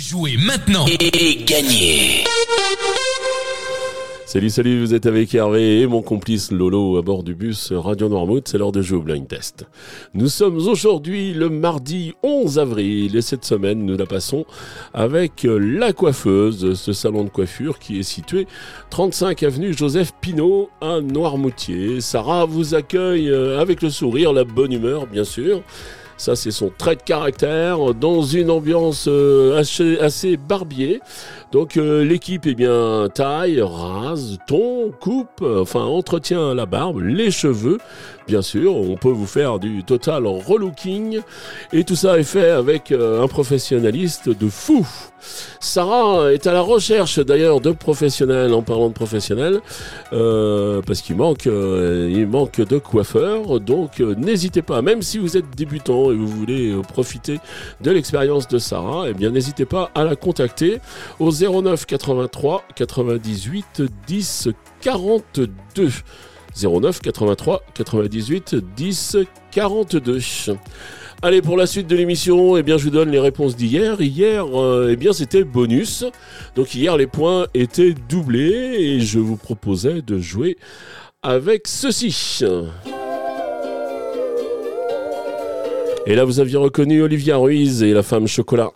Jouez maintenant et gagnez Salut, salut, vous êtes avec Hervé et mon complice Lolo à bord du bus Radio Noirmouth. C'est l'heure de jouer au blind test. Nous sommes aujourd'hui le mardi 11 avril et cette semaine nous la passons avec La Coiffeuse, ce salon de coiffure qui est situé 35 avenue Joseph Pinault à Noirmoutier. Sarah vous accueille avec le sourire, la bonne humeur bien sûr. Ça, c'est son trait de caractère dans une ambiance euh, assez, assez barbier. Donc euh, l'équipe est bien taille, rase, ton, coupe, enfin entretient la barbe, les cheveux, bien sûr. On peut vous faire du total relooking et tout ça est fait avec euh, un professionnaliste de fou. Sarah est à la recherche d'ailleurs de professionnels en parlant de professionnels euh, parce qu'il manque, il manque de coiffeurs. Donc n'hésitez pas, même si vous êtes débutant et vous voulez profiter de l'expérience de Sarah, eh bien n'hésitez pas à la contacter 09 83 98 10 42. 09 83 98 10 42. Allez, pour la suite de l'émission, eh bien, je vous donne les réponses d'hier. Hier, euh, eh bien, c'était bonus. Donc hier, les points étaient doublés et je vous proposais de jouer avec ceci. Et là, vous aviez reconnu Olivia Ruiz et la femme chocolat.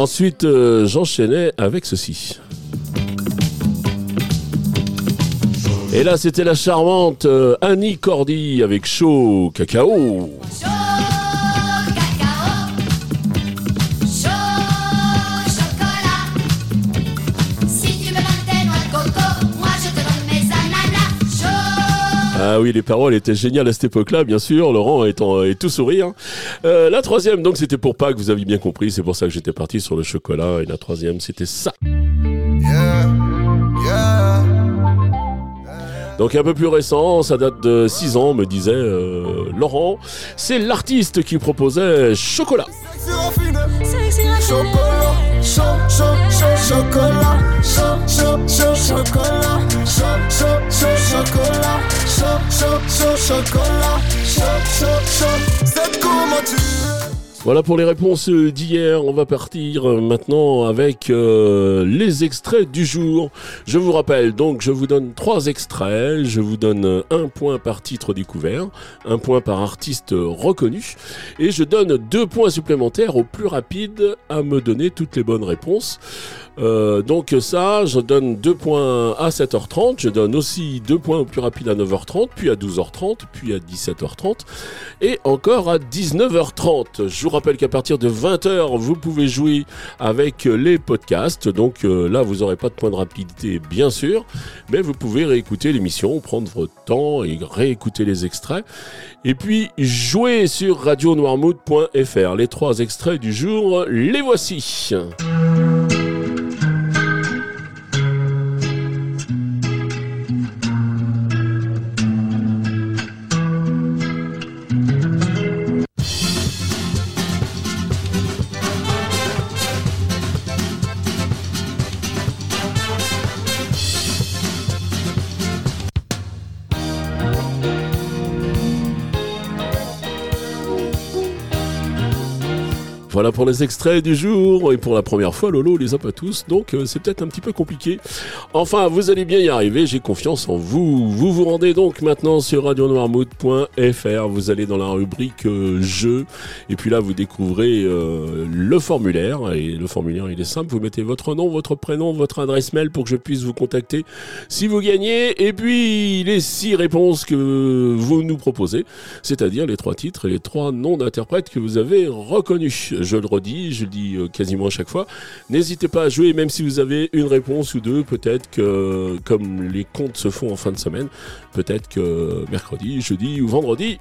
Ensuite, euh, j'enchaînais avec ceci. Et là, c'était la charmante euh, Annie Cordy avec Chaud Cacao. Ah oui, les paroles étaient géniales à cette époque-là, bien sûr. Laurent étant est tout sourire. Euh, la troisième, donc, c'était pour Pâques, vous avez bien compris. C'est pour ça que j'étais parti sur le chocolat. Et la troisième, c'était ça. Donc un peu plus récent, ça date de 6 ans, me disait euh, Laurent. C'est l'artiste qui proposait Chocolat. socorro Voilà pour les réponses d'hier. On va partir maintenant avec euh, les extraits du jour. Je vous rappelle, donc je vous donne trois extraits. Je vous donne un point par titre découvert, un point par artiste reconnu, et je donne deux points supplémentaires au plus rapide à me donner toutes les bonnes réponses. Euh, donc ça, je donne 2 points à 7h30, je donne aussi 2 points au plus rapide à 9h30, puis à 12h30, puis à 17h30 et encore à 19h30. Je rappelle qu'à partir de 20h, vous pouvez jouer avec les podcasts. Donc euh, là, vous n'aurez pas de point de rapidité, bien sûr, mais vous pouvez réécouter l'émission, prendre votre temps et réécouter les extraits. Et puis, jouer sur radionoirmouth.fr. Les trois extraits du jour, les voici. Voilà pour les extraits du jour. Et pour la première fois, Lolo les a pas tous. Donc euh, c'est peut-être un petit peu compliqué. Enfin, vous allez bien y arriver. J'ai confiance en vous. Vous vous rendez donc maintenant sur radionoirmouth.fr. Vous allez dans la rubrique euh, jeux. Et puis là, vous découvrez euh, le formulaire. Et le formulaire, il est simple. Vous mettez votre nom, votre prénom, votre adresse mail pour que je puisse vous contacter si vous gagnez. Et puis les six réponses que vous nous proposez. C'est-à-dire les trois titres et les trois noms d'interprètes que vous avez reconnus je le redis, je le dis euh, quasiment à chaque fois. N'hésitez pas à jouer, même si vous avez une réponse ou deux, peut-être que comme les comptes se font en fin de semaine, peut-être que mercredi, jeudi ou vendredi,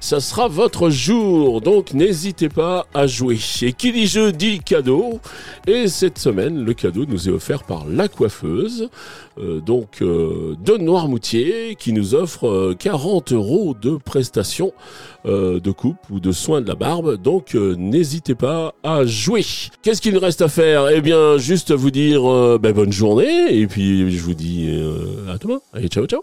ça sera votre jour. Donc n'hésitez pas à jouer. Et qui dit jeu dit cadeau. Et cette semaine, le cadeau nous est offert par la coiffeuse, euh, donc euh, de Noirmoutier, qui nous offre 40 euros de prestations de coupe ou de soins de la barbe. Donc n'hésitez pas à jouer. Qu'est-ce qu'il reste à faire? Eh bien, juste vous dire euh, ben, bonne journée et puis je vous dis euh, à demain. Allez, ciao ciao.